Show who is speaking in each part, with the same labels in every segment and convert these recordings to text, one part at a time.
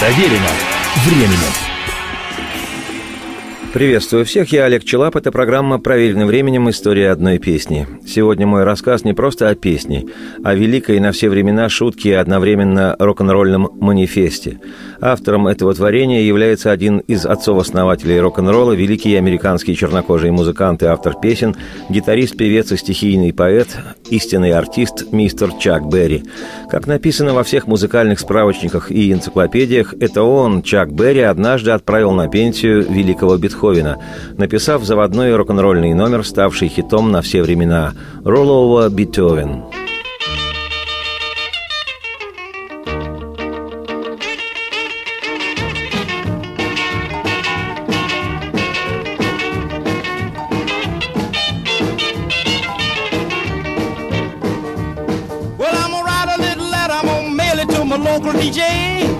Speaker 1: Проверено временем.
Speaker 2: Приветствую всех, я Олег Челап. Это программа «Проверенным временем. История одной песни». Сегодня мой рассказ не просто о песне, а великой на все времена шутке и одновременно рок-н-ролльном манифесте. Автором этого творения является один из отцов-основателей рок-н-ролла, великий американский чернокожий музыкант и автор песен, гитарист, певец и стихийный поэт, истинный артист мистер Чак Берри. Как написано во всех музыкальных справочниках и энциклопедиях, это он, Чак Берри, однажды отправил на пенсию великого Бетховена Бетховена, написав заводной рок-н-ролльный номер, ставший хитом на все времена «Роллова Бетховен».
Speaker 3: DJ.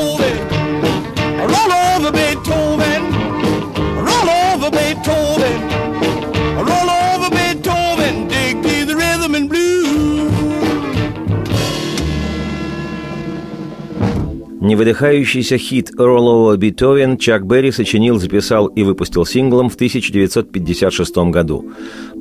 Speaker 2: Невыдыхающийся хит Роллова Бетовен Чак Берри сочинил, записал и выпустил синглом в 1956 году.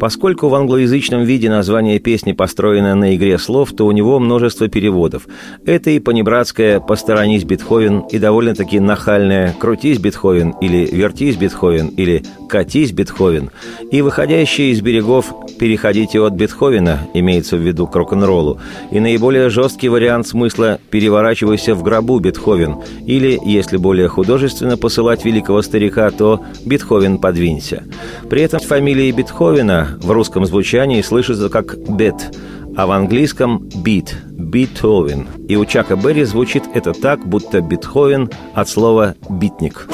Speaker 2: Поскольку в англоязычном виде название песни построено на игре слов, то у него множество переводов. Это и понебратское «Посторонись, Бетховен» и довольно-таки нахальное «Крутись, Бетховен» или «Вертись, Бетховен» или «Катись, Бетховен», и выходящее из берегов «Переходите от Бетховена» имеется в виду к рок-н-роллу, и наиболее жесткий вариант смысла «Переворачивайся в гробу, Бетховен» или, если более художественно посылать великого старика, то «Бетховен, подвинься». При этом фамилии Бетховена в русском звучании слышится как «бет», а в английском «бит», «битовен». И у Чака Берри звучит это так, будто Бетховен от слова «битник».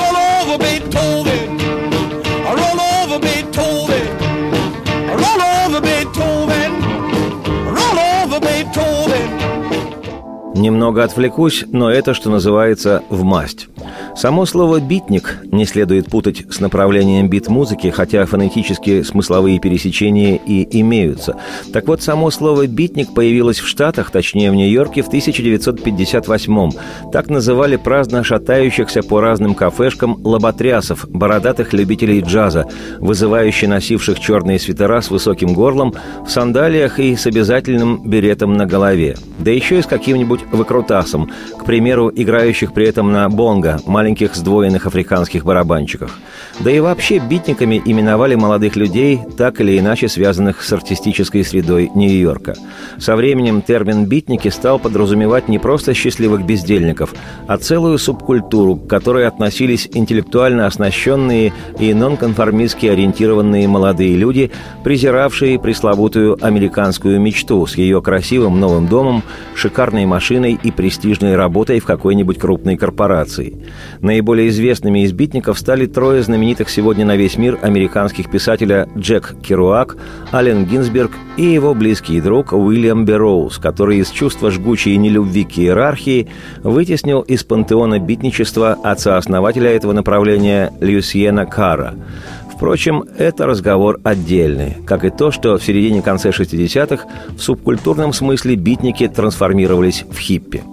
Speaker 2: Немного отвлекусь, но это, что называется, в масть. Само слово «битник» не следует путать с направлением бит-музыки, хотя фонетически смысловые пересечения и имеются. Так вот, само слово «битник» появилось в Штатах, точнее в Нью-Йорке, в 1958-м. Так называли праздно шатающихся по разным кафешкам лоботрясов, бородатых любителей джаза, вызывающе носивших черные свитера с высоким горлом, в сандалиях и с обязательным беретом на голове. Да еще и с каким-нибудь выкрутасом, к примеру, играющих при этом на бонго, маленьких маленьких сдвоенных африканских барабанчиках. Да и вообще битниками именовали молодых людей, так или иначе связанных с артистической средой Нью-Йорка. Со временем термин «битники» стал подразумевать не просто счастливых бездельников, а целую субкультуру, к которой относились интеллектуально оснащенные и нонконформистски ориентированные молодые люди, презиравшие пресловутую американскую мечту с ее красивым новым домом, шикарной машиной и престижной работой в какой-нибудь крупной корпорации. Наиболее известными из битников стали трое знаменитых сегодня на весь мир американских писателя Джек Керуак, Ален Гинзберг и его близкий друг Уильям Берроуз, который из чувства жгучей нелюбви к иерархии вытеснил из пантеона битничества отца-основателя этого направления Люсьена Кара – Впрочем, это разговор отдельный, как и то, что в середине-конце 60-х в субкультурном смысле битники трансформировались в хиппи.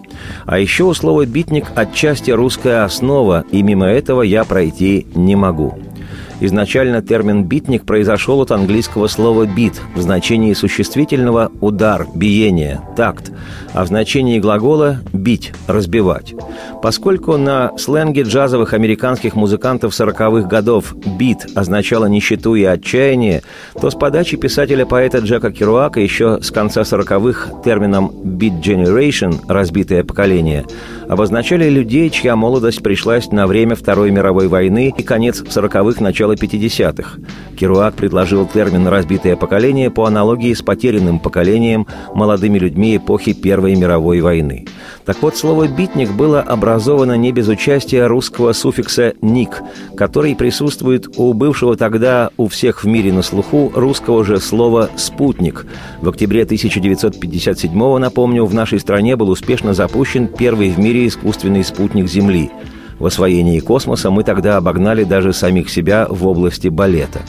Speaker 2: А еще у слова «битник» отчасти русская основа, и мимо этого я пройти не могу – Изначально термин «битник» произошел от английского слова «бит» в значении существительного «удар», «биение», «такт», а в значении глагола «бить», «разбивать». Поскольку на сленге джазовых американских музыкантов 40-х годов «бит» означало нищету и отчаяние, то с подачи писателя-поэта Джека Керуака еще с конца 40-х термином «beat generation» – «разбитое поколение» обозначали людей, чья молодость пришлась на время Второй мировой войны и конец 40-х, начало 50-х. Керуак предложил термин «разбитое поколение» по аналогии с потерянным поколением молодыми людьми эпохи Первой мировой войны. Так вот, слово «битник» было образовано не без участия русского суффикса «ник», который присутствует у бывшего тогда у всех в мире на слуху русского же слова «спутник». В октябре 1957 напомню, в нашей стране был успешно запущен первый в мире искусственный спутник Земли. В освоении космоса мы тогда обогнали даже самих себя в области балета.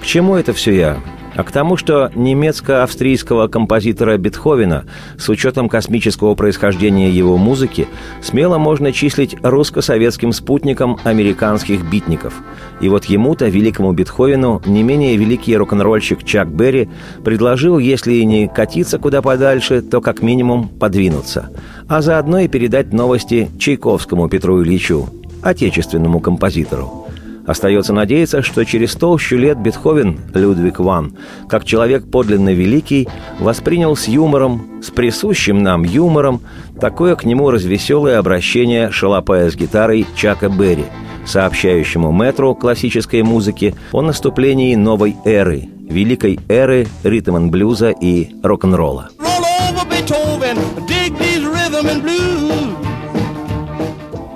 Speaker 2: К чему это все я? А к тому, что немецко-австрийского композитора Бетховена с учетом космического происхождения его музыки смело можно числить русско-советским спутником американских битников. И вот ему-то, великому Бетховену, не менее великий рок-н-ролльщик Чак Берри предложил, если и не катиться куда подальше, то как минимум подвинуться, а заодно и передать новости Чайковскому Петру Ильичу, отечественному композитору. Остается надеяться, что через толщу лет Бетховен, Людвиг Ван, как человек подлинно великий, воспринял с юмором, с присущим нам юмором, такое к нему развеселое обращение шалопая с гитарой Чака Берри, сообщающему метру классической музыки о наступлении новой эры, великой эры ритм-н-блюза и рок-н-ролла.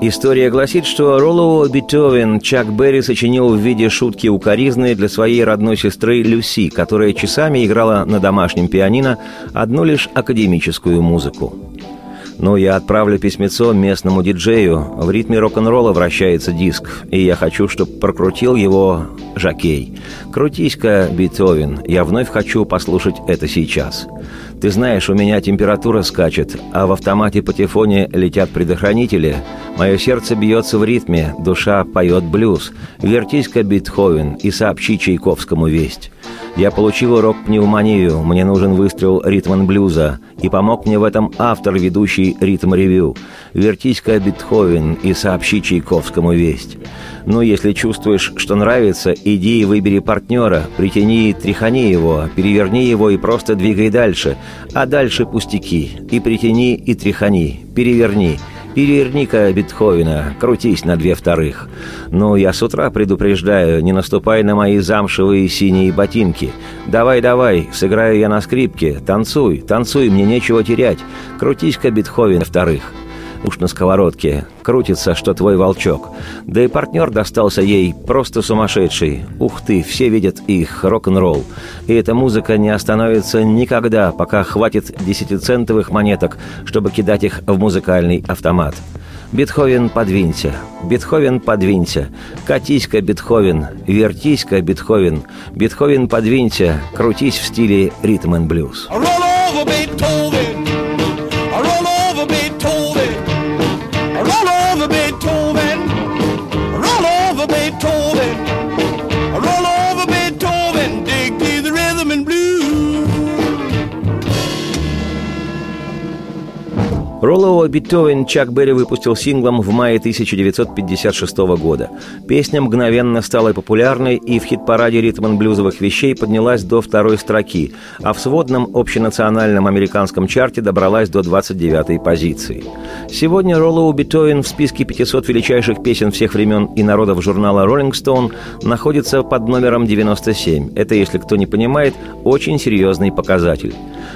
Speaker 2: История гласит, что Роллоу Бетовен Чак Берри сочинил в виде шутки укоризны для своей родной сестры Люси, которая часами играла на домашнем пианино одну лишь академическую музыку. Ну, я отправлю письмецо местному диджею. В ритме рок-н-ролла вращается диск, и я хочу, чтобы прокрутил его Жакей. Крутись-ка, Бетовен, я вновь хочу послушать это сейчас. Ты знаешь, у меня температура скачет, а в автомате патефоне летят предохранители. Мое сердце бьется в ритме, душа поет блюз. Вертись-ка, Бетховен, и сообщи Чайковскому весть. Я получил урок пневмонию, мне нужен выстрел ритм блюза, и помог мне в этом автор, ведущий ритм-ревью. Вертись-ка, Бетховен, и сообщи Чайковскому весть. Ну, если чувствуешь, что нравится, иди и выбери партнера, притяни и тряхани его, переверни его и просто двигай дальше. А дальше пустяки. И притяни, и тряхани, переверни. Переверни-ка Бетховена, крутись на две вторых. Ну, я с утра предупреждаю, не наступай на мои замшевые синие ботинки. Давай-давай, сыграю я на скрипке, танцуй, танцуй, мне нечего терять. Крутись-ка Бетховен вторых уж на сковородке. Крутится, что твой волчок. Да и партнер достался ей просто сумасшедший. Ух ты, все видят их, рок-н-ролл. И эта музыка не остановится никогда, пока хватит десятицентовых монеток, чтобы кидать их в музыкальный автомат. Бетховен, подвинься. Бетховен, подвинься. Катись-ка, Бетховен. Вертись-ка, Бетховен. Бетховен, подвинься. Крутись в стиле ритм and блюз. Роллоу Бетовен Чак Берри выпустил синглом в мае 1956 года. Песня мгновенно стала популярной и в хит-параде ритм блюзовых вещей поднялась до второй строки, а в сводном общенациональном американском чарте добралась до 29-й позиции. Сегодня Роллоу Бетовен в списке 500 величайших песен всех времен и народов журнала Rolling Stone находится под номером 97. Это, если кто не понимает, очень серьезный показатель.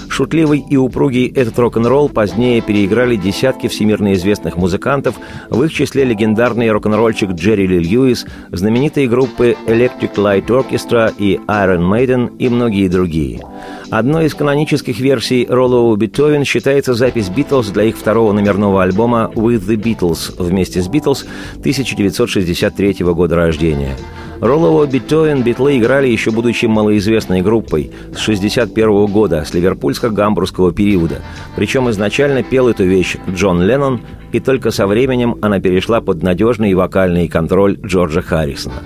Speaker 2: Шутливый и упругий этот рок-н-ролл позднее переиграли десятки всемирно известных музыкантов, в их числе легендарный рок-н-ролльчик Джерри Ли Льюис, знаменитые группы Electric Light Orchestra и Iron Maiden и многие другие. Одной из канонических версий Роллоу Бетовен считается запись Битлз для их второго номерного альбома «With the Beatles» вместе с Битлз 1963 года рождения – Роллово Бетовен битлы играли еще будучи малоизвестной группой с 61 года, с ливерпульско-гамбургского периода. Причем изначально пел эту вещь Джон Леннон, и только со временем она перешла под надежный вокальный контроль Джорджа Харрисона.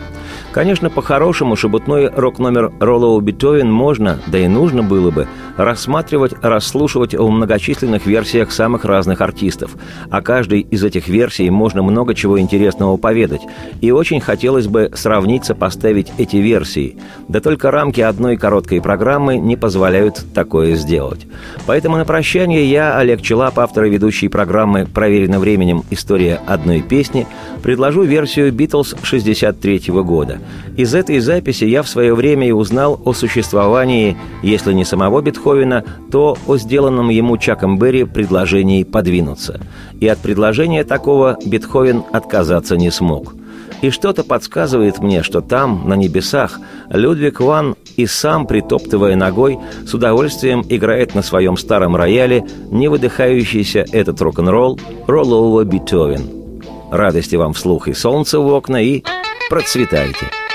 Speaker 2: Конечно, по-хорошему шебутной рок-номер Роллоу Бетовен можно, да и нужно было бы, рассматривать, расслушивать в многочисленных версиях самых разных артистов. О каждой из этих версий можно много чего интересного поведать. И очень хотелось бы сравнить, сопоставить эти версии. Да только рамки одной короткой программы не позволяют такое сделать. Поэтому на прощание я, Олег Челап, автор и ведущий программы «Проверено временем. История одной песни», предложу версию «Битлз» 63 года. Из этой записи я в свое время и узнал о существовании, если не самого Бетховена, то о сделанном ему Чаком Берри предложении подвинуться. И от предложения такого Бетховен отказаться не смог. И что-то подсказывает мне, что там, на небесах, Людвиг Ван и сам, притоптывая ногой, с удовольствием играет на своем старом рояле не выдыхающийся этот рок-н-ролл Роллового Бетовен. Радости вам вслух и солнце в окна, и процветайте!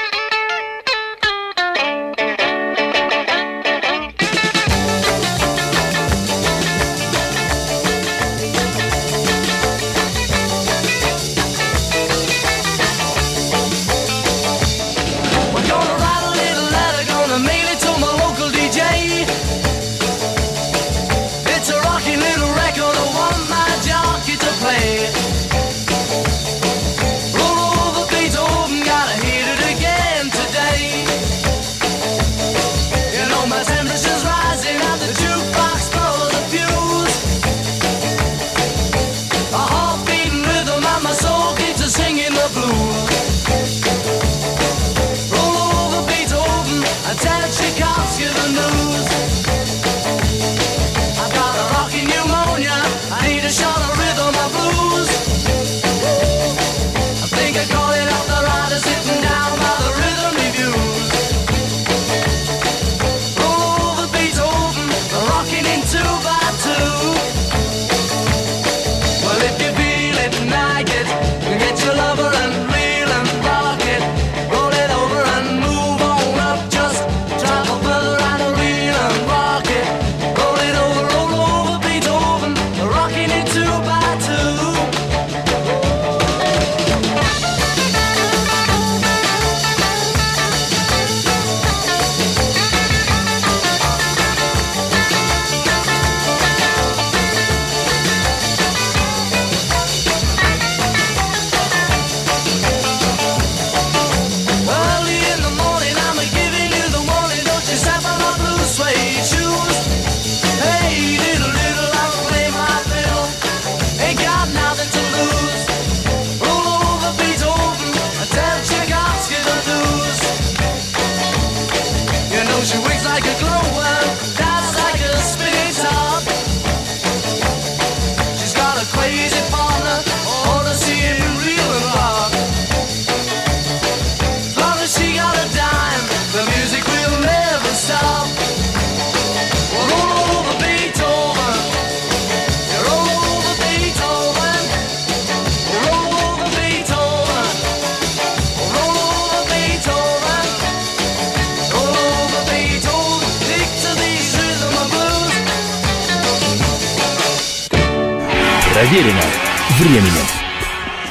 Speaker 1: Проверено временем.